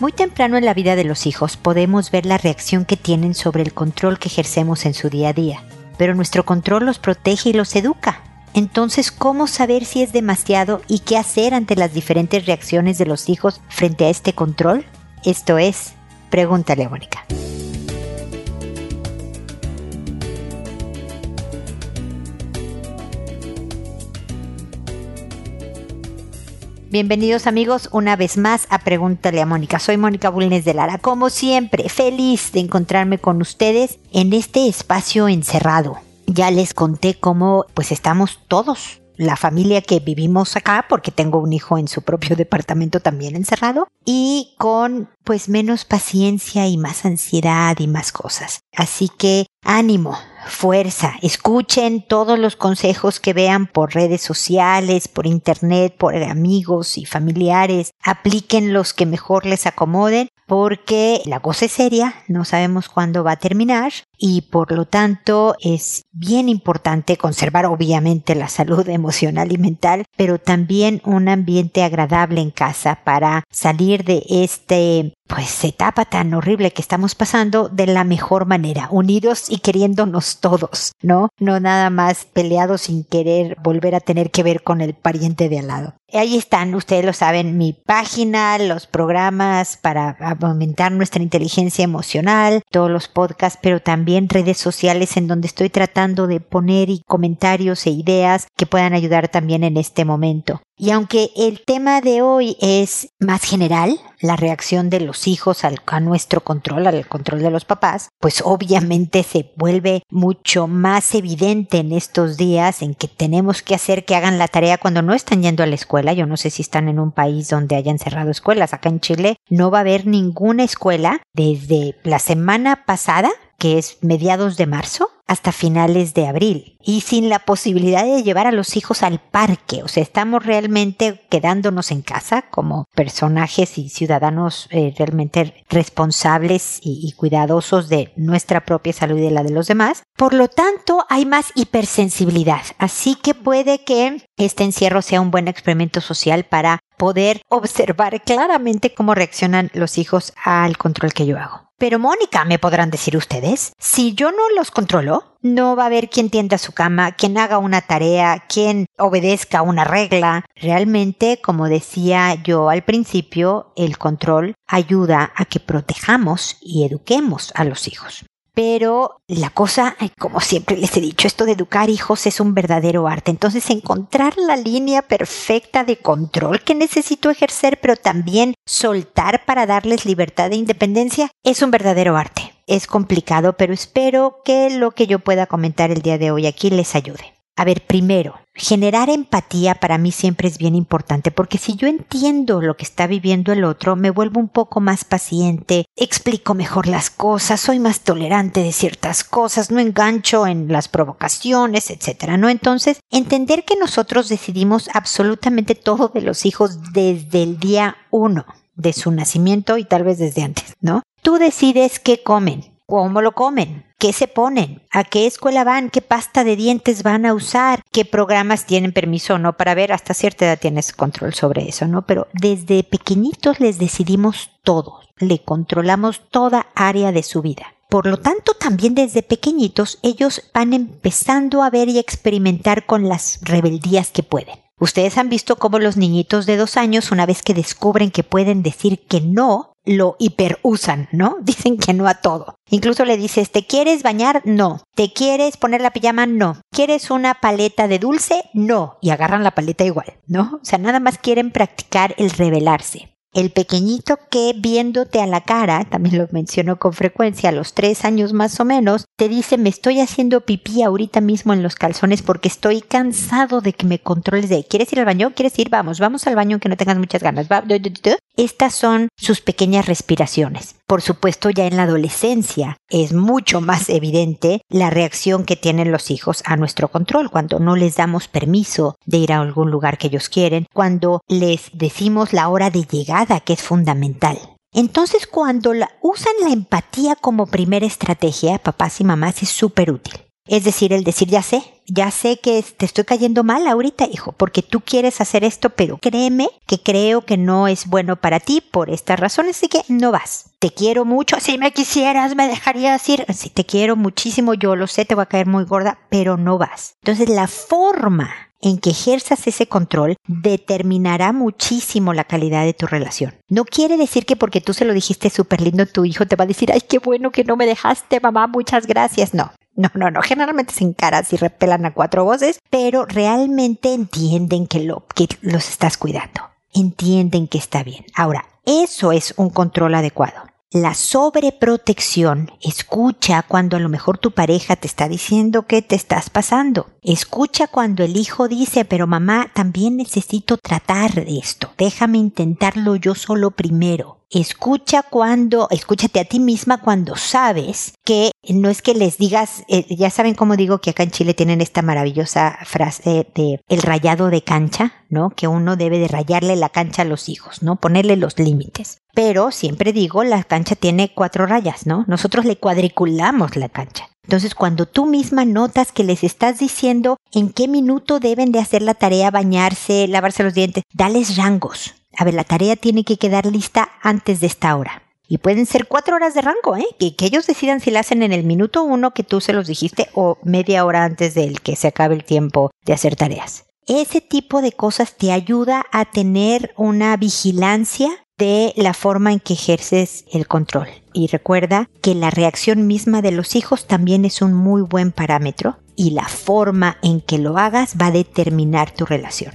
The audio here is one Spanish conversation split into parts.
Muy temprano en la vida de los hijos podemos ver la reacción que tienen sobre el control que ejercemos en su día a día, pero nuestro control los protege y los educa. Entonces, ¿cómo saber si es demasiado y qué hacer ante las diferentes reacciones de los hijos frente a este control? Esto es, pregúntale a Mónica. Bienvenidos amigos una vez más a Pregúntale a Mónica. Soy Mónica Bulnes de Lara. Como siempre, feliz de encontrarme con ustedes en este espacio encerrado. Ya les conté cómo pues estamos todos la familia que vivimos acá, porque tengo un hijo en su propio departamento también encerrado, y con pues menos paciencia y más ansiedad y más cosas. Así que ánimo, fuerza, escuchen todos los consejos que vean por redes sociales, por internet, por amigos y familiares, apliquen los que mejor les acomoden porque la cosa es seria, no sabemos cuándo va a terminar y por lo tanto es bien importante conservar obviamente la salud emocional y mental, pero también un ambiente agradable en casa para salir de este pues etapa tan horrible que estamos pasando de la mejor manera, unidos y queriéndonos todos, ¿no? No nada más peleados sin querer volver a tener que ver con el pariente de al lado. Ahí están, ustedes lo saben, mi página, los programas para aumentar nuestra inteligencia emocional, todos los podcasts, pero también redes sociales en donde estoy tratando de poner comentarios e ideas que puedan ayudar también en este momento. Y aunque el tema de hoy es más general, la reacción de los hijos al, a nuestro control, al control de los papás, pues obviamente se vuelve mucho más evidente en estos días en que tenemos que hacer que hagan la tarea cuando no están yendo a la escuela. Yo no sé si están en un país donde hayan cerrado escuelas. Acá en Chile no va a haber ninguna escuela desde la semana pasada que es mediados de marzo, hasta finales de abril y sin la posibilidad de llevar a los hijos al parque. O sea, estamos realmente quedándonos en casa como personajes y ciudadanos eh, realmente responsables y, y cuidadosos de nuestra propia salud y de la de los demás. Por lo tanto, hay más hipersensibilidad. Así que puede que este encierro sea un buen experimento social para poder observar claramente cómo reaccionan los hijos al control que yo hago. Pero Mónica, me podrán decir ustedes, si yo no los controlo, no va a haber quien tienda su cama, quien haga una tarea, quien obedezca una regla. Realmente, como decía yo al principio, el control ayuda a que protejamos y eduquemos a los hijos. Pero la cosa, como siempre les he dicho, esto de educar hijos es un verdadero arte. Entonces, encontrar la línea perfecta de control que necesito ejercer, pero también soltar para darles libertad e independencia, es un verdadero arte. Es complicado, pero espero que lo que yo pueda comentar el día de hoy aquí les ayude. A ver, primero, generar empatía para mí siempre es bien importante porque si yo entiendo lo que está viviendo el otro, me vuelvo un poco más paciente, explico mejor las cosas, soy más tolerante de ciertas cosas, no engancho en las provocaciones, etcétera, ¿no? Entonces, entender que nosotros decidimos absolutamente todo de los hijos desde el día uno de su nacimiento y tal vez desde antes, ¿no? Tú decides qué comen, cómo lo comen, qué se ponen, a qué escuela van, qué pasta de dientes van a usar, qué programas tienen permiso o no para ver, hasta cierta edad tienes control sobre eso, ¿no? Pero desde pequeñitos les decidimos todo, le controlamos toda área de su vida. Por lo tanto, también desde pequeñitos ellos van empezando a ver y experimentar con las rebeldías que pueden. Ustedes han visto cómo los niñitos de dos años, una vez que descubren que pueden decir que no, lo hiperusan, ¿no? Dicen que no a todo. Incluso le dices, ¿te quieres bañar? No. ¿Te quieres poner la pijama? No. ¿Quieres una paleta de dulce? No. Y agarran la paleta igual, ¿no? O sea, nada más quieren practicar el rebelarse. El pequeñito que viéndote a la cara, también lo menciono con frecuencia, a los tres años más o menos, te dice me estoy haciendo pipí ahorita mismo en los calzones porque estoy cansado de que me controles de ¿quieres ir al baño? ¿Quieres ir? Vamos, vamos al baño aunque no tengas muchas ganas. Estas son sus pequeñas respiraciones. Por supuesto, ya en la adolescencia es mucho más evidente la reacción que tienen los hijos a nuestro control cuando no les damos permiso de ir a algún lugar que ellos quieren, cuando les decimos la hora de llegada que es fundamental. Entonces, cuando usan la empatía como primera estrategia, papás y mamás, es súper útil. Es decir, el decir, ya sé, ya sé que te estoy cayendo mal ahorita, hijo, porque tú quieres hacer esto, pero créeme que creo que no es bueno para ti por estas razones, así que no vas. Te quiero mucho, si me quisieras, me dejarías ir. Si te quiero muchísimo, yo lo sé, te voy a caer muy gorda, pero no vas. Entonces, la forma en que ejerzas ese control determinará muchísimo la calidad de tu relación. No quiere decir que porque tú se lo dijiste súper lindo, tu hijo te va a decir, ay, qué bueno que no me dejaste, mamá, muchas gracias. No, no, no, no. Generalmente se encaran y repelan a cuatro voces, pero realmente entienden que, lo, que los estás cuidando. Entienden que está bien. Ahora, eso es un control adecuado. La sobreprotección escucha cuando a lo mejor tu pareja te está diciendo que te estás pasando. Escucha cuando el hijo dice, pero mamá, también necesito tratar de esto. Déjame intentarlo yo solo primero. Escucha cuando, escúchate a ti misma cuando sabes que no es que les digas, eh, ya saben cómo digo que acá en Chile tienen esta maravillosa frase de el rayado de cancha, ¿no? Que uno debe de rayarle la cancha a los hijos, ¿no? Ponerle los límites. Pero siempre digo, la cancha tiene cuatro rayas, ¿no? Nosotros le cuadriculamos la cancha. Entonces, cuando tú misma notas que les estás diciendo en qué minuto deben de hacer la tarea, bañarse, lavarse los dientes, dales rangos, a ver, la tarea tiene que quedar lista antes de esta hora. Y pueden ser cuatro horas de rango, ¿eh? Que, que, ellos decidan si la hacen en el minuto uno que tú se los dijiste o media hora antes del que se acabe el tiempo de hacer tareas. Ese tipo de cosas te ayuda a tener una vigilancia de la forma en que ejerces el control. Y recuerda que la reacción misma de los hijos también es un muy buen parámetro y la forma en que lo hagas va a determinar tu relación.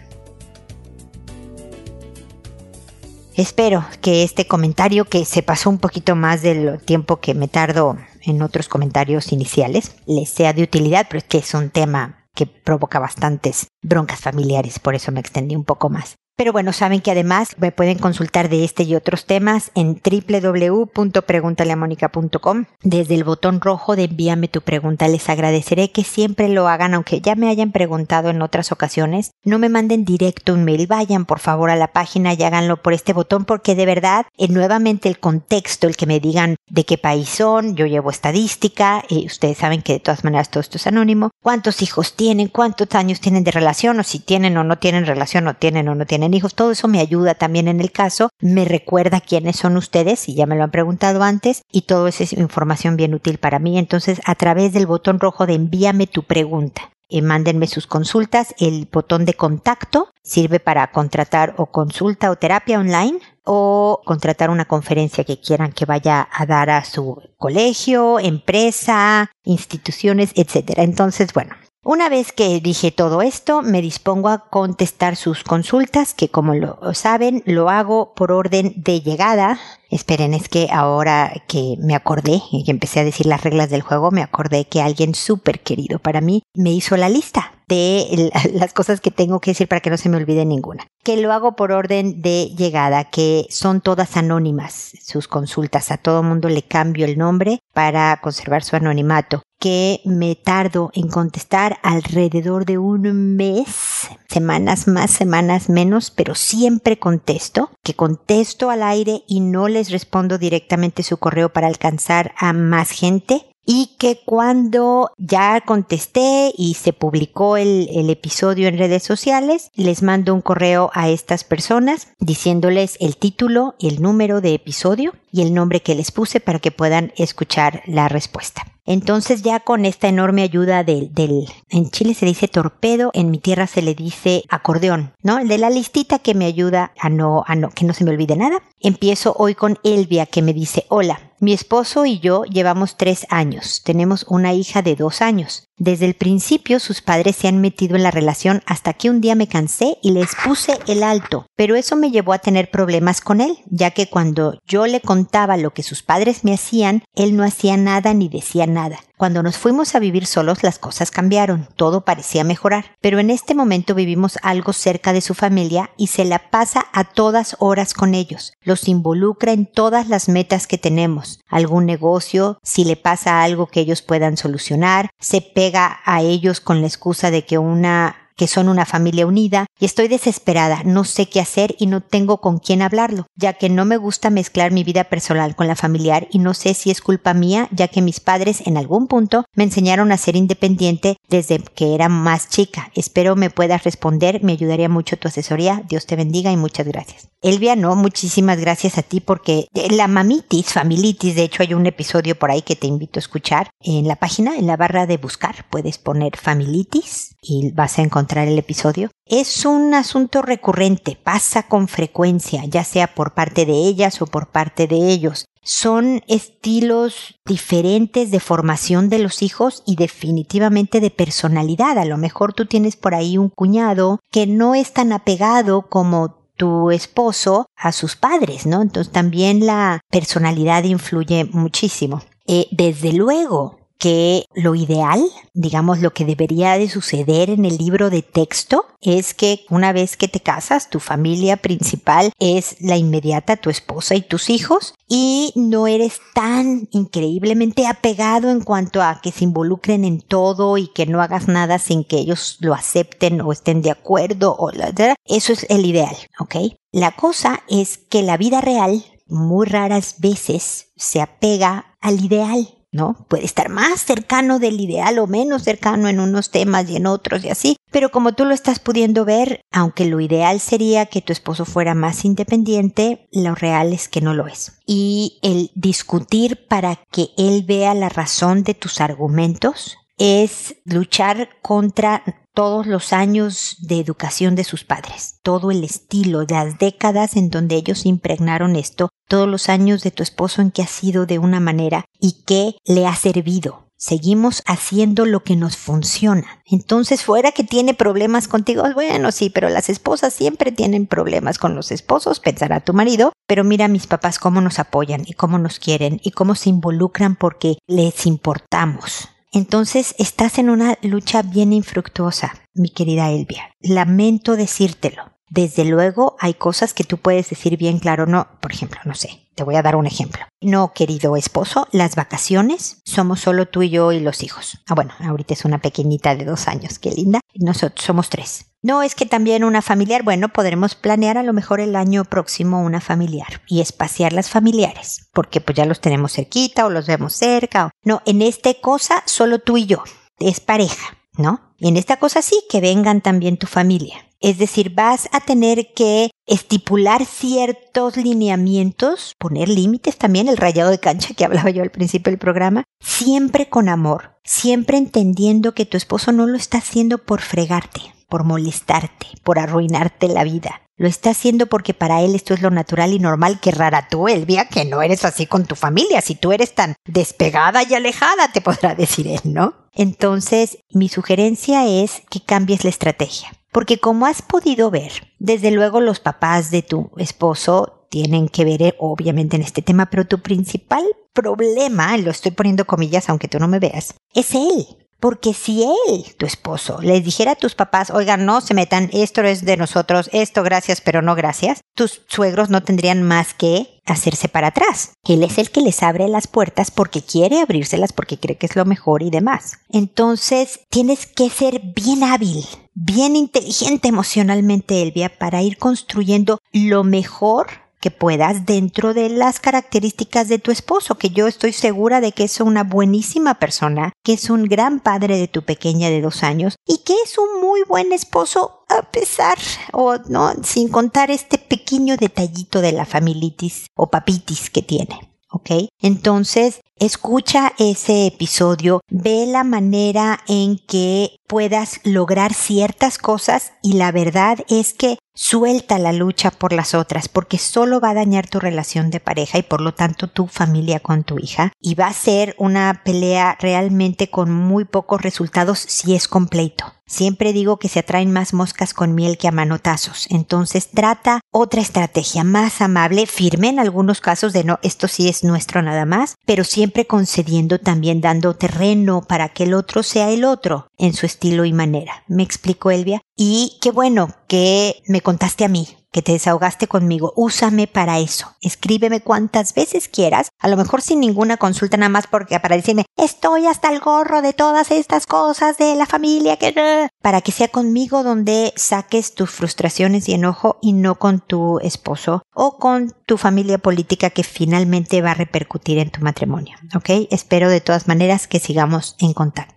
Espero que este comentario, que se pasó un poquito más del tiempo que me tardo en otros comentarios iniciales, les sea de utilidad, pero es que es un tema que provoca bastantes broncas familiares, por eso me extendí un poco más. Pero bueno, saben que además me pueden consultar de este y otros temas en www.preguntaleamónica.com. Desde el botón rojo de envíame tu pregunta. Les agradeceré que siempre lo hagan, aunque ya me hayan preguntado en otras ocasiones. No me manden directo un mail. Vayan por favor a la página y háganlo por este botón porque de verdad, eh, nuevamente el contexto, el que me digan de qué país son, yo llevo estadística, y ustedes saben que de todas maneras todo esto es anónimo. ¿Cuántos hijos tienen? ¿Cuántos años tienen de relación? O si tienen o no tienen relación, o tienen o no tienen hijos, todo eso me ayuda también en el caso, me recuerda quiénes son ustedes, y ya me lo han preguntado antes, y todo eso es información bien útil para mí. Entonces, a través del botón rojo de envíame tu pregunta. y mándenme sus consultas. El botón de contacto sirve para contratar o consulta o terapia online o contratar una conferencia que quieran que vaya a dar a su colegio, empresa, instituciones, etcétera. Entonces, bueno, una vez que dije todo esto, me dispongo a contestar sus consultas, que como lo saben, lo hago por orden de llegada. Esperen, es que ahora que me acordé y que empecé a decir las reglas del juego, me acordé que alguien súper querido para mí me hizo la lista de las cosas que tengo que decir para que no se me olvide ninguna. Que lo hago por orden de llegada, que son todas anónimas sus consultas. A todo mundo le cambio el nombre para conservar su anonimato que me tardo en contestar alrededor de un mes, semanas más, semanas menos, pero siempre contesto, que contesto al aire y no les respondo directamente su correo para alcanzar a más gente y que cuando ya contesté y se publicó el, episodio en redes sociales, les mando un correo a estas personas diciéndoles el título, el número de episodio y el nombre que les puse para que puedan escuchar la respuesta. Entonces ya con esta enorme ayuda del, del, en Chile se dice torpedo, en mi tierra se le dice acordeón, ¿no? El de la listita que me ayuda a no, a no, que no se me olvide nada. Empiezo hoy con Elvia que me dice, hola, mi esposo y yo llevamos tres años, tenemos una hija de dos años. Desde el principio sus padres se han metido en la relación hasta que un día me cansé y les puse el alto, pero eso me llevó a tener problemas con él, ya que cuando yo le contaba lo que sus padres me hacían, él no hacía nada ni decía nada. Cuando nos fuimos a vivir solos las cosas cambiaron, todo parecía mejorar, pero en este momento vivimos algo cerca de su familia y se la pasa a todas horas con ellos, los involucra en todas las metas que tenemos, algún negocio, si le pasa algo que ellos puedan solucionar, se a ellos con la excusa de que una que son una familia unida y estoy desesperada, no sé qué hacer y no tengo con quién hablarlo, ya que no me gusta mezclar mi vida personal con la familiar y no sé si es culpa mía, ya que mis padres en algún punto me enseñaron a ser independiente desde que era más chica. Espero me puedas responder, me ayudaría mucho tu asesoría. Dios te bendiga y muchas gracias. Elvia, no, muchísimas gracias a ti porque la mamitis, familitis, de hecho hay un episodio por ahí que te invito a escuchar en la página, en la barra de buscar, puedes poner familitis y vas a encontrar el episodio. Es un asunto recurrente, pasa con frecuencia, ya sea por parte de ellas o por parte de ellos. Son estilos diferentes de formación de los hijos y definitivamente de personalidad. A lo mejor tú tienes por ahí un cuñado que no es tan apegado como tu esposo a sus padres, ¿no? Entonces también la personalidad influye muchísimo. Eh, desde luego, que lo ideal, digamos lo que debería de suceder en el libro de texto, es que una vez que te casas, tu familia principal es la inmediata, tu esposa y tus hijos, y no eres tan increíblemente apegado en cuanto a que se involucren en todo y que no hagas nada sin que ellos lo acepten o estén de acuerdo o la, eso es el ideal, ¿ok? La cosa es que la vida real muy raras veces se apega al ideal. ¿No? Puede estar más cercano del ideal o menos cercano en unos temas y en otros y así, pero como tú lo estás pudiendo ver, aunque lo ideal sería que tu esposo fuera más independiente, lo real es que no lo es. Y el discutir para que él vea la razón de tus argumentos es luchar contra todos los años de educación de sus padres, todo el estilo, las décadas en donde ellos impregnaron esto, todos los años de tu esposo en que ha sido de una manera y que le ha servido. Seguimos haciendo lo que nos funciona. Entonces, fuera que tiene problemas contigo, bueno, sí, pero las esposas siempre tienen problemas con los esposos, pensará tu marido, pero mira a mis papás cómo nos apoyan y cómo nos quieren y cómo se involucran porque les importamos entonces estás en una lucha bien infructuosa, mi querida Elvia. Lamento decírtelo. Desde luego hay cosas que tú puedes decir bien claro, no, por ejemplo, no sé, te voy a dar un ejemplo. No, querido esposo, las vacaciones somos solo tú y yo y los hijos. Ah, bueno, ahorita es una pequeñita de dos años, qué linda. Nosotros somos tres. No es que también una familiar, bueno, podremos planear a lo mejor el año próximo una familiar y espaciar las familiares, porque pues ya los tenemos cerquita o los vemos cerca. O... No, en esta cosa solo tú y yo, es pareja, ¿no? Y en esta cosa sí, que vengan también tu familia. Es decir, vas a tener que estipular ciertos lineamientos, poner límites también, el rayado de cancha que hablaba yo al principio del programa, siempre con amor, siempre entendiendo que tu esposo no lo está haciendo por fregarte, por molestarte, por arruinarte la vida. Lo está haciendo porque para él esto es lo natural y normal. Que rara tú, Elvia, que no eres así con tu familia. Si tú eres tan despegada y alejada, te podrá decir él, ¿no? Entonces, mi sugerencia es que cambies la estrategia. Porque como has podido ver, desde luego los papás de tu esposo tienen que ver eh, obviamente en este tema, pero tu principal problema, lo estoy poniendo comillas aunque tú no me veas, es él. Porque si él, tu esposo, les dijera a tus papás, oigan, no se metan, esto es de nosotros, esto gracias, pero no gracias, tus suegros no tendrían más que hacerse para atrás. Él es el que les abre las puertas porque quiere abrírselas, porque cree que es lo mejor y demás. Entonces, tienes que ser bien hábil, bien inteligente emocionalmente, Elvia, para ir construyendo lo mejor que puedas dentro de las características de tu esposo, que yo estoy segura de que es una buenísima persona, que es un gran padre de tu pequeña de dos años y que es un muy buen esposo a pesar o no, sin contar este pequeño detallito de la familitis o papitis que tiene. ¿Ok? Entonces, escucha ese episodio, ve la manera en que puedas lograr ciertas cosas y la verdad es que Suelta la lucha por las otras porque solo va a dañar tu relación de pareja y por lo tanto tu familia con tu hija y va a ser una pelea realmente con muy pocos resultados si es completo. Siempre digo que se atraen más moscas con miel que a manotazos. Entonces trata otra estrategia más amable, firme en algunos casos de no, esto sí es nuestro nada más, pero siempre concediendo también dando terreno para que el otro sea el otro en su estilo y manera. ¿Me explico, Elvia? Y qué bueno que me contaste a mí, que te desahogaste conmigo. Úsame para eso. Escríbeme cuantas veces quieras, a lo mejor sin ninguna consulta nada más porque para decirme, estoy hasta el gorro de todas estas cosas de la familia que para que sea conmigo donde saques tus frustraciones y enojo y no con tu esposo o con tu familia política que finalmente va a repercutir en tu matrimonio. ¿Ok? Espero de todas maneras que sigamos en contacto.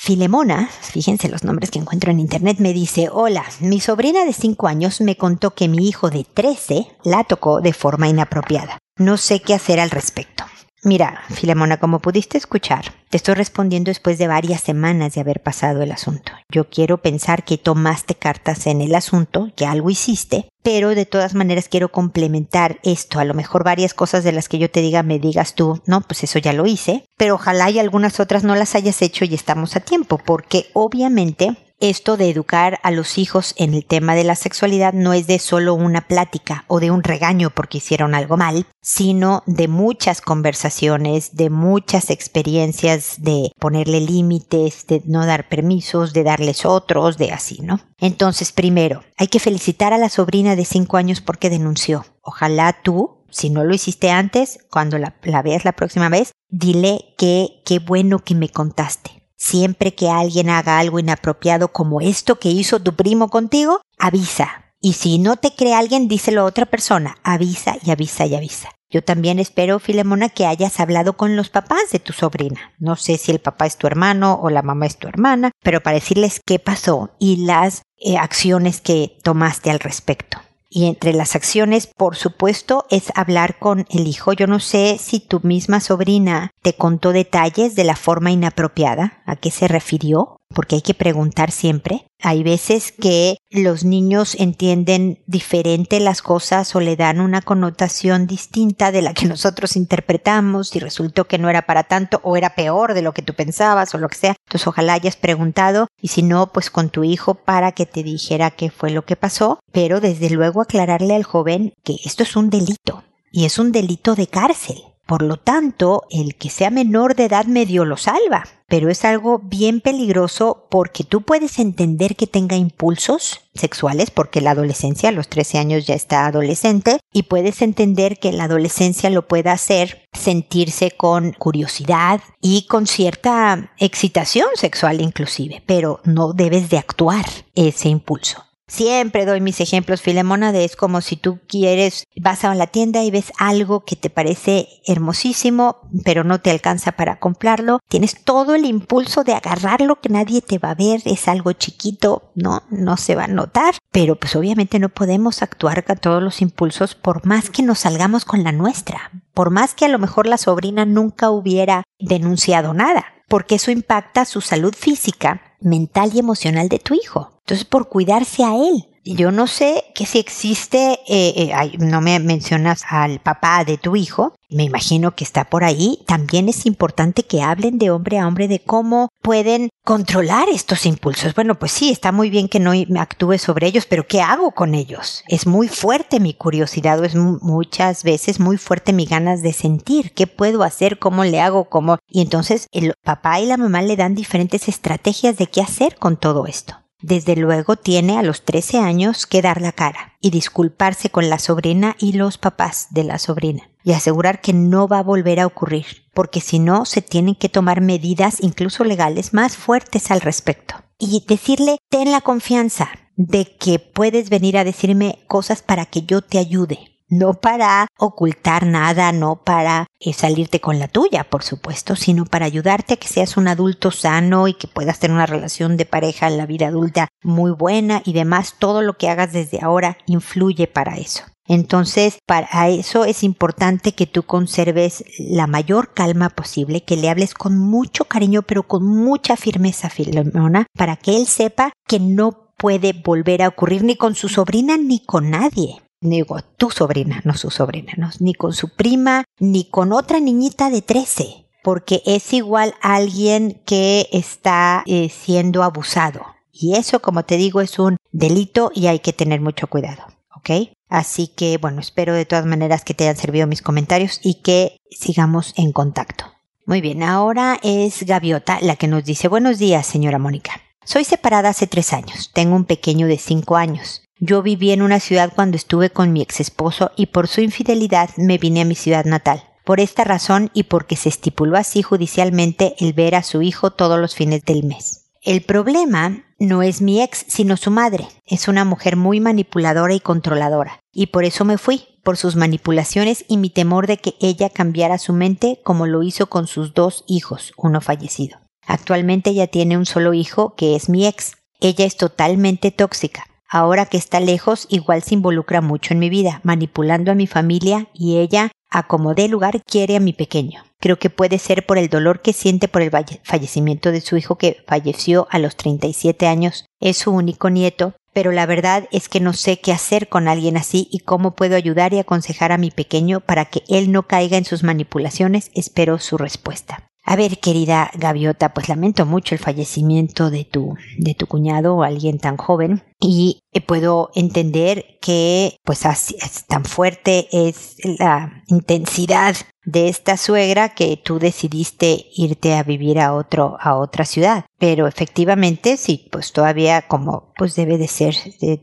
Filemona, fíjense los nombres que encuentro en internet, me dice, hola, mi sobrina de 5 años me contó que mi hijo de 13 la tocó de forma inapropiada. No sé qué hacer al respecto. Mira, Filemona, como pudiste escuchar, te estoy respondiendo después de varias semanas de haber pasado el asunto. Yo quiero pensar que tomaste cartas en el asunto, que algo hiciste, pero de todas maneras quiero complementar esto. A lo mejor varias cosas de las que yo te diga me digas tú, no, pues eso ya lo hice, pero ojalá y algunas otras no las hayas hecho y estamos a tiempo, porque obviamente esto de educar a los hijos en el tema de la sexualidad no es de solo una plática o de un regaño porque hicieron algo mal, sino de muchas conversaciones, de muchas experiencias de ponerle límites, de no dar permisos, de darles otros, de así, ¿no? Entonces, primero, hay que felicitar a la sobrina de 5 años porque denunció. Ojalá tú si no lo hiciste antes, cuando la, veas la próxima vez, dile que qué bueno que me contaste. Siempre que alguien haga algo inapropiado como esto que hizo tu primo contigo, avisa. Y si no te cree alguien, díselo a otra persona. Avisa y avisa y avisa. Yo también espero, Filemona, que hayas hablado con los papás de tu sobrina. No sé si el papá es tu hermano o la mamá es tu hermana, pero para decirles qué pasó y las eh, acciones que tomaste al respecto. Y entre las acciones, por supuesto, es hablar con el hijo. Yo no sé si tu misma sobrina te contó detalles de la forma inapropiada, a qué se refirió, porque hay que preguntar siempre. Hay veces que los niños entienden diferente las cosas o le dan una connotación distinta de la que nosotros interpretamos y resultó que no era para tanto o era peor de lo que tú pensabas o lo que sea. Entonces ojalá hayas preguntado y si no, pues con tu hijo para que te dijera qué fue lo que pasó, pero desde luego aclararle al joven que esto es un delito y es un delito de cárcel. Por lo tanto, el que sea menor de edad medio lo salva, pero es algo bien peligroso porque tú puedes entender que tenga impulsos sexuales, porque la adolescencia a los 13 años ya está adolescente, y puedes entender que la adolescencia lo pueda hacer sentirse con curiosidad y con cierta excitación sexual inclusive, pero no debes de actuar ese impulso. Siempre doy mis ejemplos, Filemona, de es como si tú quieres, vas a la tienda y ves algo que te parece hermosísimo, pero no te alcanza para comprarlo. Tienes todo el impulso de agarrarlo que nadie te va a ver, es algo chiquito, no, no se va a notar, pero pues obviamente no podemos actuar con todos los impulsos por más que nos salgamos con la nuestra, por más que a lo mejor la sobrina nunca hubiera denunciado nada, porque eso impacta su salud física mental y emocional de tu hijo. Entonces, por cuidarse a él. Yo no sé que si existe, eh, eh, no me mencionas al papá de tu hijo, me imagino que está por ahí. También es importante que hablen de hombre a hombre de cómo pueden controlar estos impulsos. Bueno, pues sí, está muy bien que no actúe sobre ellos, pero ¿qué hago con ellos? Es muy fuerte mi curiosidad, o es muchas veces muy fuerte mi ganas de sentir. ¿Qué puedo hacer? ¿Cómo le hago? ¿Cómo? Y entonces el papá y la mamá le dan diferentes estrategias de qué hacer con todo esto. Desde luego tiene a los 13 años que dar la cara y disculparse con la sobrina y los papás de la sobrina y asegurar que no va a volver a ocurrir, porque si no se tienen que tomar medidas incluso legales más fuertes al respecto. Y decirle, ten la confianza de que puedes venir a decirme cosas para que yo te ayude no para ocultar nada, no para eh, salirte con la tuya, por supuesto, sino para ayudarte a que seas un adulto sano y que puedas tener una relación de pareja en la vida adulta muy buena y demás. Todo lo que hagas desde ahora influye para eso. Entonces, para eso es importante que tú conserves la mayor calma posible, que le hables con mucho cariño, pero con mucha firmeza, Filomena, para que él sepa que no puede volver a ocurrir ni con su sobrina ni con nadie digo, tu sobrina, no su sobrina, no, ni con su prima, ni con otra niñita de 13, porque es igual alguien que está eh, siendo abusado. Y eso, como te digo, es un delito y hay que tener mucho cuidado, ¿ok? Así que, bueno, espero de todas maneras que te hayan servido mis comentarios y que sigamos en contacto. Muy bien, ahora es Gaviota la que nos dice, buenos días, señora Mónica. Soy separada hace tres años, tengo un pequeño de cinco años. Yo viví en una ciudad cuando estuve con mi ex esposo y por su infidelidad me vine a mi ciudad natal. Por esta razón y porque se estipuló así judicialmente el ver a su hijo todos los fines del mes. El problema no es mi ex, sino su madre. Es una mujer muy manipuladora y controladora. Y por eso me fui, por sus manipulaciones y mi temor de que ella cambiara su mente como lo hizo con sus dos hijos, uno fallecido. Actualmente ella tiene un solo hijo que es mi ex. Ella es totalmente tóxica. Ahora que está lejos, igual se involucra mucho en mi vida, manipulando a mi familia y ella, a como dé lugar, quiere a mi pequeño. Creo que puede ser por el dolor que siente por el fallecimiento de su hijo que falleció a los 37 años. Es su único nieto, pero la verdad es que no sé qué hacer con alguien así y cómo puedo ayudar y aconsejar a mi pequeño para que él no caiga en sus manipulaciones. Espero su respuesta. A ver, querida gaviota, pues lamento mucho el fallecimiento de tu, de tu cuñado o alguien tan joven y eh, puedo entender que pues es tan fuerte es la intensidad de esta suegra que tú decidiste irte a vivir a otro a otra ciudad. Pero efectivamente sí pues todavía como pues debe de ser de,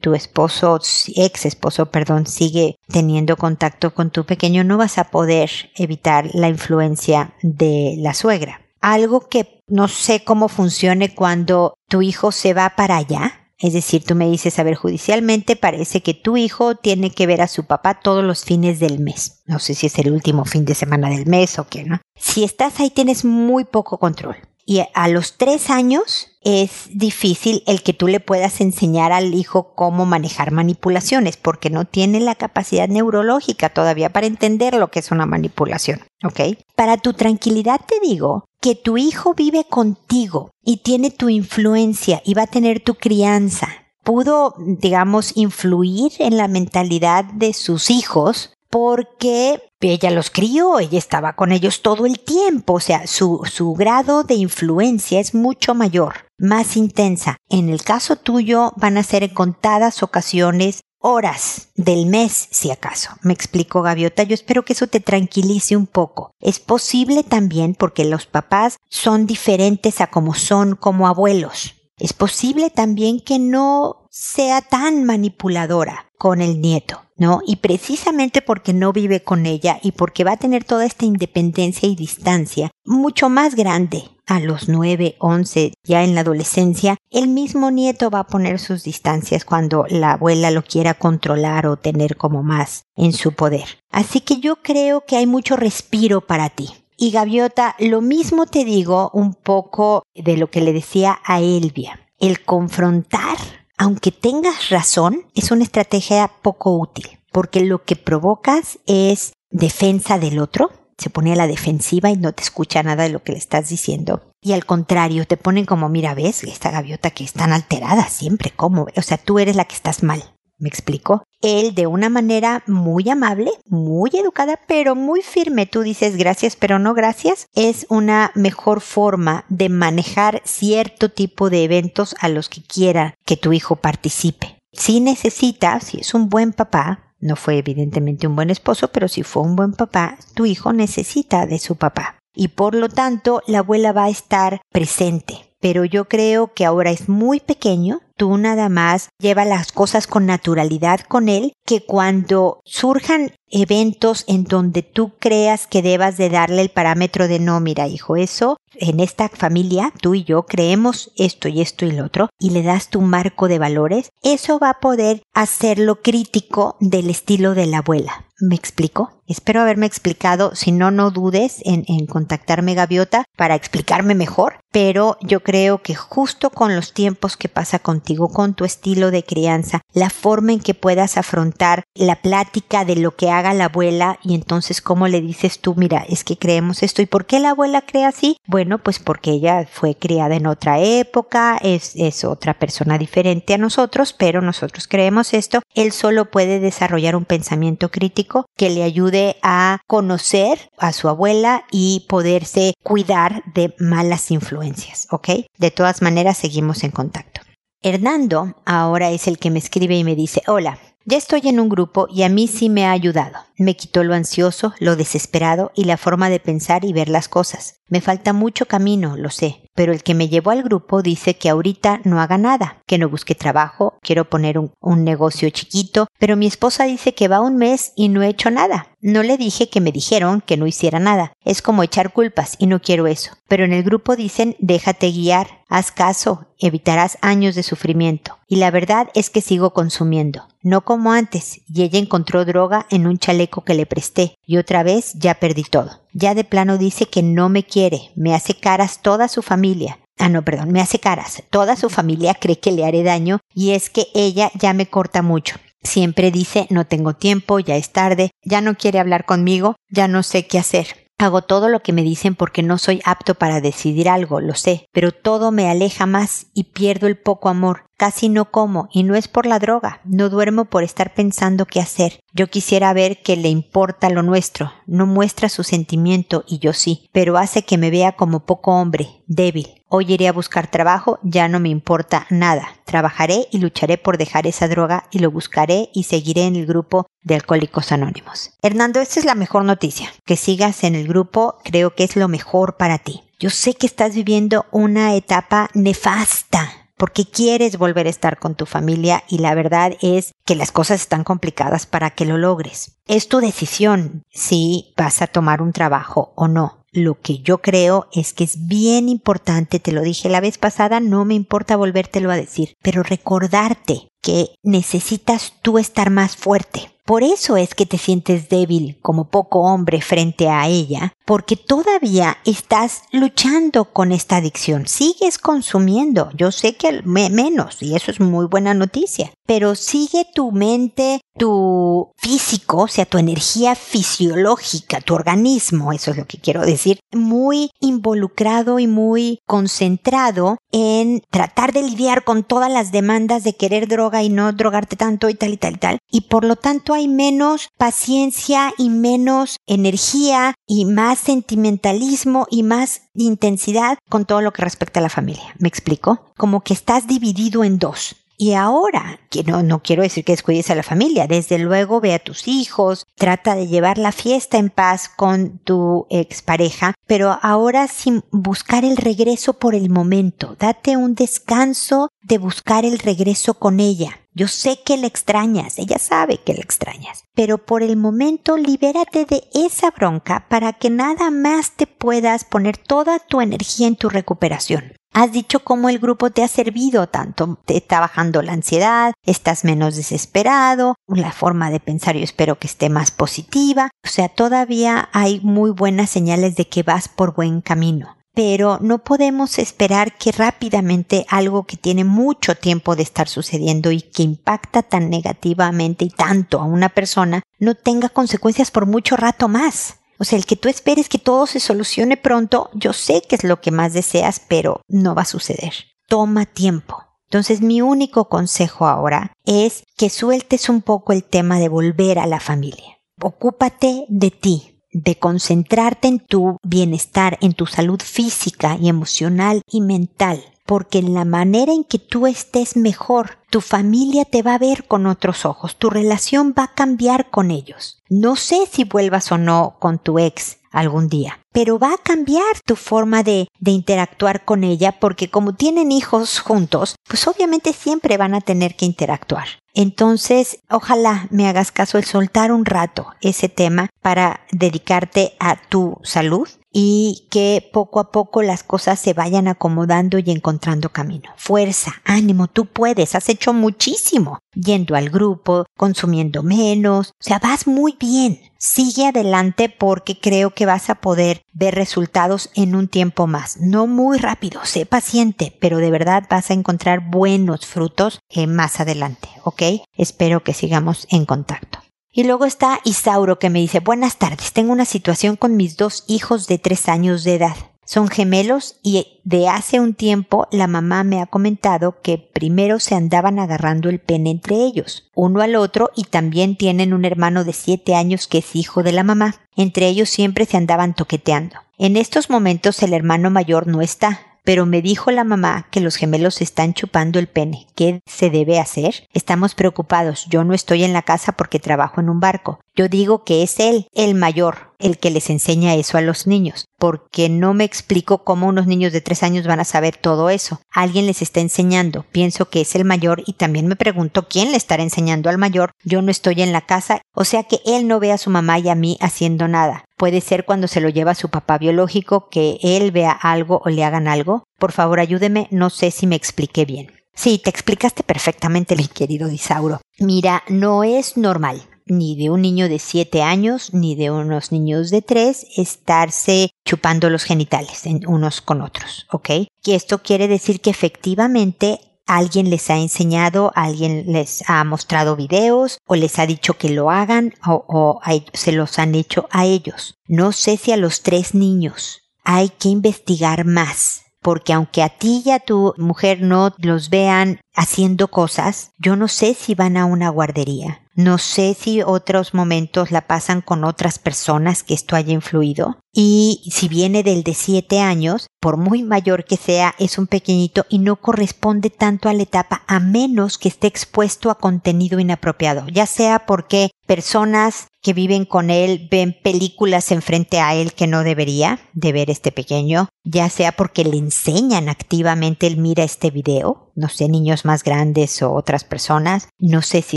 tu esposo ex esposo perdón sigue teniendo contacto con tu pequeño no vas a poder evitar la influencia de la suegra. Algo que no sé cómo funcione cuando tu hijo se va para allá es decir, tú me dices, a ver, judicialmente parece que tu hijo tiene que ver a su papá todos los fines del mes. No sé si es el último fin de semana del mes o qué, ¿no? Si estás ahí tienes muy poco control. Y a los tres años es difícil el que tú le puedas enseñar al hijo cómo manejar manipulaciones, porque no tiene la capacidad neurológica todavía para entender lo que es una manipulación. ¿Ok? Para tu tranquilidad te digo que tu hijo vive contigo y tiene tu influencia y va a tener tu crianza. Pudo, digamos, influir en la mentalidad de sus hijos porque ella los crió, ella estaba con ellos todo el tiempo, o sea, su, su grado de influencia es mucho mayor, más intensa. En el caso tuyo van a ser en contadas ocasiones horas del mes, si acaso. Me explico, Gaviota. Yo espero que eso te tranquilice un poco. Es posible también porque los papás son diferentes a como son como abuelos. Es posible también que no sea tan manipuladora con el nieto. ¿no? Y precisamente porque no vive con ella y porque va a tener toda esta independencia y distancia mucho más grande a los 9, 11, ya en la adolescencia, el mismo nieto va a poner sus distancias cuando la abuela lo quiera controlar o tener como más en su poder. Así que yo creo que hay mucho respiro para ti. Y Gaviota, lo mismo te digo un poco de lo que le decía a Elvia. El confrontar aunque tengas razón, es una estrategia poco útil, porque lo que provocas es defensa del otro, se pone a la defensiva y no te escucha nada de lo que le estás diciendo. Y al contrario, te ponen como, mira, ves, esta gaviota que es tan alterada siempre, ¿cómo? O sea, tú eres la que estás mal. ¿Me explico? Él de una manera muy amable, muy educada, pero muy firme, tú dices gracias, pero no gracias, es una mejor forma de manejar cierto tipo de eventos a los que quiera que tu hijo participe. Si necesita, si es un buen papá, no fue evidentemente un buen esposo, pero si fue un buen papá, tu hijo necesita de su papá. Y por lo tanto, la abuela va a estar presente. Pero yo creo que ahora es muy pequeño, tú nada más lleva las cosas con naturalidad con él, que cuando surjan eventos en donde tú creas que debas de darle el parámetro de no, mira hijo, eso en esta familia, tú y yo creemos esto y esto y lo otro, y le das tu marco de valores, eso va a poder hacerlo crítico del estilo de la abuela. ¿Me explico? Espero haberme explicado. Si no, no dudes en, en, contactarme, Gaviota, para explicarme mejor. Pero yo creo que justo con los tiempos que pasa contigo, con tu estilo de crianza, la forma en que puedas afrontar la plática de lo que haga la abuela y entonces cómo le dices tú, mira, es que creemos esto. ¿Y por qué la abuela cree así? Bueno, pues porque ella fue criada en otra época, es, es otra persona diferente a nosotros, pero nosotros creemos esto. Él solo puede desarrollar un pensamiento crítico que le ayude a conocer a su abuela y poderse cuidar de malas influencias, ¿ok? De todas maneras, seguimos en contacto. Hernando ahora es el que me escribe y me dice, hola, ya estoy en un grupo y a mí sí me ha ayudado. Me quitó lo ansioso, lo desesperado y la forma de pensar y ver las cosas. Me falta mucho camino, lo sé, pero el que me llevó al grupo dice que ahorita no haga nada, que no busque trabajo, quiero poner un, negocio chiquito, pero mi esposa dice que va un mes y no he hecho nada. No le dije que me dijeron que no hiciera nada. Es como echar culpas y no quiero eso. Pero en el grupo dicen déjate guiar, haz caso, evitarás años de sufrimiento. Y la verdad es que sigo consumiendo. No como antes, y ella encontró droga en un chaleco que le presté, y otra vez ya perdí todo. Ya de plano dice que no me quiere, me hace caras toda su familia. Ah, no, perdón, me hace caras. Toda su familia cree que le haré daño y es que ella ya me corta mucho. Siempre dice no tengo tiempo, ya es tarde, ya no quiere hablar conmigo, ya no sé qué hacer. Hago todo lo que me dicen porque no soy apto para decidir algo, lo sé, pero todo me aleja más y pierdo el poco amor. Casi no como, y no es por la droga, no duermo por estar pensando qué hacer. Yo quisiera ver que le importa lo nuestro, no muestra su sentimiento y yo sí, pero hace que me vea como poco hombre, débil. Hoy iré a buscar trabajo, ya no me importa nada. Trabajaré y lucharé por dejar esa droga y lo buscaré y seguiré en el grupo de Alcohólicos Anónimos. Hernando, esta es la mejor noticia. Que sigas en el grupo creo que es lo mejor para ti. Yo sé que estás viviendo una etapa nefasta porque quieres volver a estar con tu familia y la verdad es que las cosas están complicadas para que lo logres. Es tu decisión si vas a tomar un trabajo o no. Lo que yo creo es que es bien importante, te lo dije la vez pasada, no me importa volvértelo a decir, pero recordarte que necesitas tú estar más fuerte, por eso es que te sientes débil como poco hombre frente a ella, porque todavía estás luchando con esta adicción. Sigues consumiendo, yo sé que menos, y eso es muy buena noticia, pero sigue tu mente, tu físico, o sea, tu energía fisiológica, tu organismo, eso es lo que quiero decir, muy involucrado y muy concentrado en tratar de lidiar con todas las demandas de querer droga y no drogarte tanto y tal y tal y tal. Y por lo tanto hay menos paciencia y menos energía y más sentimentalismo y más intensidad con todo lo que respecta a la familia. ¿Me explico? Como que estás dividido en dos. Y ahora, que no, no quiero decir que descuides a la familia, desde luego ve a tus hijos, trata de llevar la fiesta en paz con tu expareja, pero ahora sin buscar el regreso por el momento, date un descanso de buscar el regreso con ella. Yo sé que la extrañas, ella sabe que la extrañas, pero por el momento libérate de esa bronca para que nada más te puedas poner toda tu energía en tu recuperación. Has dicho cómo el grupo te ha servido tanto. Te está bajando la ansiedad, estás menos desesperado, la forma de pensar yo espero que esté más positiva. O sea, todavía hay muy buenas señales de que vas por buen camino. Pero no podemos esperar que rápidamente algo que tiene mucho tiempo de estar sucediendo y que impacta tan negativamente y tanto a una persona no tenga consecuencias por mucho rato más. O sea, el que tú esperes que todo se solucione pronto, yo sé que es lo que más deseas, pero no va a suceder. Toma tiempo. Entonces mi único consejo ahora es que sueltes un poco el tema de volver a la familia. Ocúpate de ti, de concentrarte en tu bienestar, en tu salud física y emocional y mental porque en la manera en que tú estés mejor, tu familia te va a ver con otros ojos, tu relación va a cambiar con ellos. No sé si vuelvas o no con tu ex algún día, pero va a cambiar tu forma de, interactuar con ella porque como tienen hijos juntos, pues obviamente siempre van a tener que interactuar. Entonces, ojalá me hagas caso el soltar un rato ese tema para dedicarte a tu salud y que poco a poco las cosas se vayan acomodando y encontrando camino. Fuerza, ánimo, tú puedes, has hecho muchísimo, yendo al grupo, consumiendo menos, o sea, vas muy bien. Sigue adelante porque creo que vas a poder ver resultados en un tiempo más. No muy rápido, sé paciente, pero de verdad vas a encontrar buenos frutos eh, más adelante, ¿ok? Espero que sigamos en contacto. Y luego está Isauro que me dice, buenas tardes, tengo una situación con mis dos hijos de tres años de edad. Son gemelos y de hace un tiempo la mamá me ha comentado que primero se andaban agarrando el pene entre ellos, uno al otro y también tienen un hermano de siete años que es hijo de la mamá. Entre ellos siempre se andaban toqueteando. En estos momentos el hermano mayor no está, pero me dijo la mamá que los gemelos están chupando el pene. ¿Qué se debe hacer? Estamos preocupados. Yo no estoy en la casa porque trabajo en un barco. Yo digo que es él, el mayor, el que les enseña eso a los niños, porque no me explico cómo unos niños de tres años van a saber todo eso. Alguien les está enseñando. Pienso que es el mayor y también me pregunto quién le estará enseñando al mayor. Yo no estoy en la casa, o sea que él no ve a su mamá y a mí haciendo nada. Puede ser cuando se lo lleva a su papá biológico que él vea algo o le hagan algo. Por favor, ayúdeme, no sé si me expliqué bien. Sí, te explicaste perfectamente, mi querido Disauro. Mira, no es normal ni de un niño de 7 años ni de unos niños de 3 estarse chupando los genitales unos con otros, ¿ok? Y esto quiere decir que efectivamente alguien les ha enseñado, alguien les ha mostrado videos o les ha dicho que lo hagan o, se los han hecho a ellos. No sé si a los tres niños hay que investigar más porque aunque a ti y a tu mujer no los vean haciendo cosas, yo no sé si van a una guardería. No sé si otros momentos la pasan con otras personas que esto haya influido. Y si viene del de siete años, por muy mayor que sea, es un pequeñito y no corresponde tanto a la etapa a menos que esté expuesto a contenido inapropiado, ya sea porque personas que viven con él ven películas enfrente a él que no debería de ver este pequeño, ya sea porque le enseñan activamente él mira este video, no sé, niños más grandes o otras personas, no sé si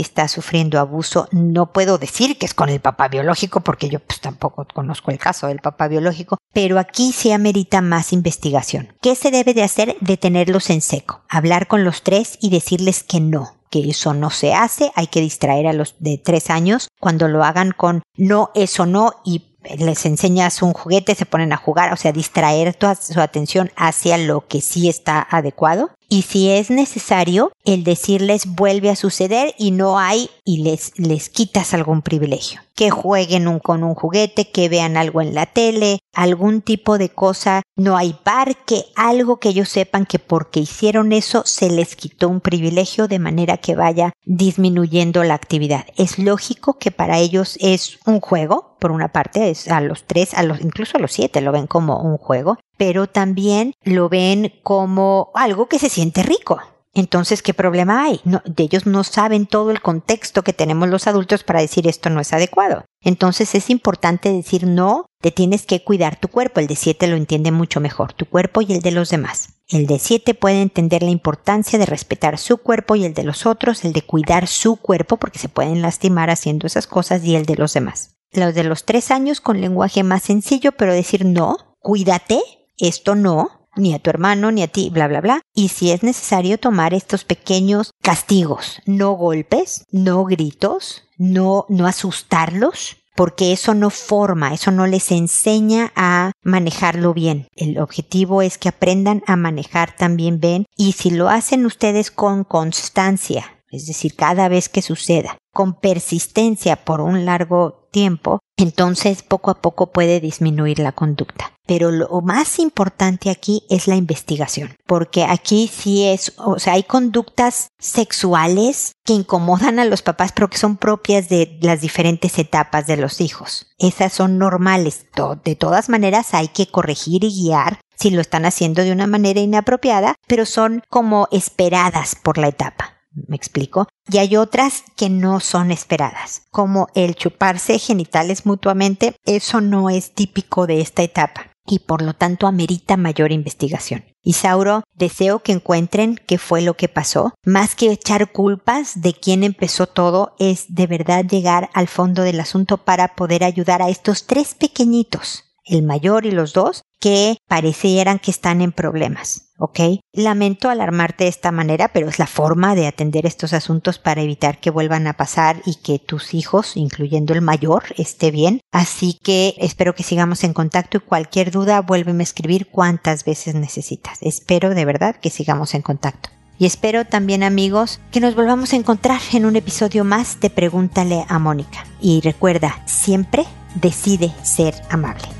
está sufriendo abuso, no puedo decir que es con el papá biológico porque yo pues tampoco conozco el caso del papá biológico, pero aquí se amerita más investigación. ¿Qué se debe de hacer? Detenerlos en seco, hablar con los tres y decirles que no, que eso no se hace, hay que distraer a los de tres años cuando lo hagan con no, eso no y les enseñas un juguete, se ponen a jugar, o sea, distraer toda su atención hacia lo que sí está adecuado y si es necesario, el decirles vuelve a suceder y no hay y les, les quitas algún privilegio. Que jueguen con un juguete, que vean algo en la tele, algún tipo de cosa, no hay parque, algo que ellos sepan que porque hicieron eso se les quitó un privilegio de manera que vaya disminuyendo la actividad. Es lógico que para ellos es un juego, por una parte, es a los tres, a los, incluso a los siete lo ven como un juego, pero también lo ven como algo que se siente rico. Entonces, ¿qué problema hay? No, ellos no saben todo el contexto que tenemos los adultos para decir esto no es adecuado. Entonces es importante decir no, te tienes que cuidar tu cuerpo. El de 7 lo entiende mucho mejor, tu cuerpo y el de los demás. El de 7 puede entender la importancia de respetar su cuerpo y el de los otros, el de cuidar su cuerpo porque se pueden lastimar haciendo esas cosas y el de los demás. Los de los 3 años con lenguaje más sencillo, pero decir no, cuídate, esto no, ni a tu hermano, ni a ti, bla, bla, bla. Y si es necesario tomar estos pequeños castigos, no golpes, no gritos, no, no asustarlos, porque eso no forma, eso no les enseña a manejarlo bien. El objetivo es que aprendan a manejar también bien y si lo hacen ustedes con constancia, es decir, cada vez que suceda, con persistencia por un largo tiempo, entonces poco a poco puede disminuir la conducta. Pero lo más importante aquí es la investigación, porque aquí sí es, o sea, hay conductas sexuales que incomodan a los papás, pero que son propias de las diferentes etapas de los hijos. Esas son normales. De todas maneras hay que corregir y guiar si lo están haciendo de una manera inapropiada, pero son como esperadas por la etapa. ¿Me explico? Y hay otras que no son esperadas, como el chuparse genitales mutuamente, eso no es típico de esta etapa y por lo tanto amerita mayor investigación. Isauro, deseo que encuentren qué fue lo que pasó. Más que echar culpas de quién empezó todo, es de verdad llegar al fondo del asunto para poder ayudar a estos tres pequeñitos, el mayor y los dos, que parecieran que están en problemas. ¿ok? Lamento alarmarte de esta manera, pero es la forma de atender estos asuntos para evitar que vuelvan a pasar y que tus hijos, incluyendo el mayor, esté bien. Así que espero que sigamos en contacto y cualquier duda vuélveme a escribir cuantas veces necesitas. Espero de verdad que sigamos en contacto. Y espero también amigos que nos volvamos a encontrar en un episodio más de Pregúntale a Mónica. Y recuerda, siempre decide ser amable.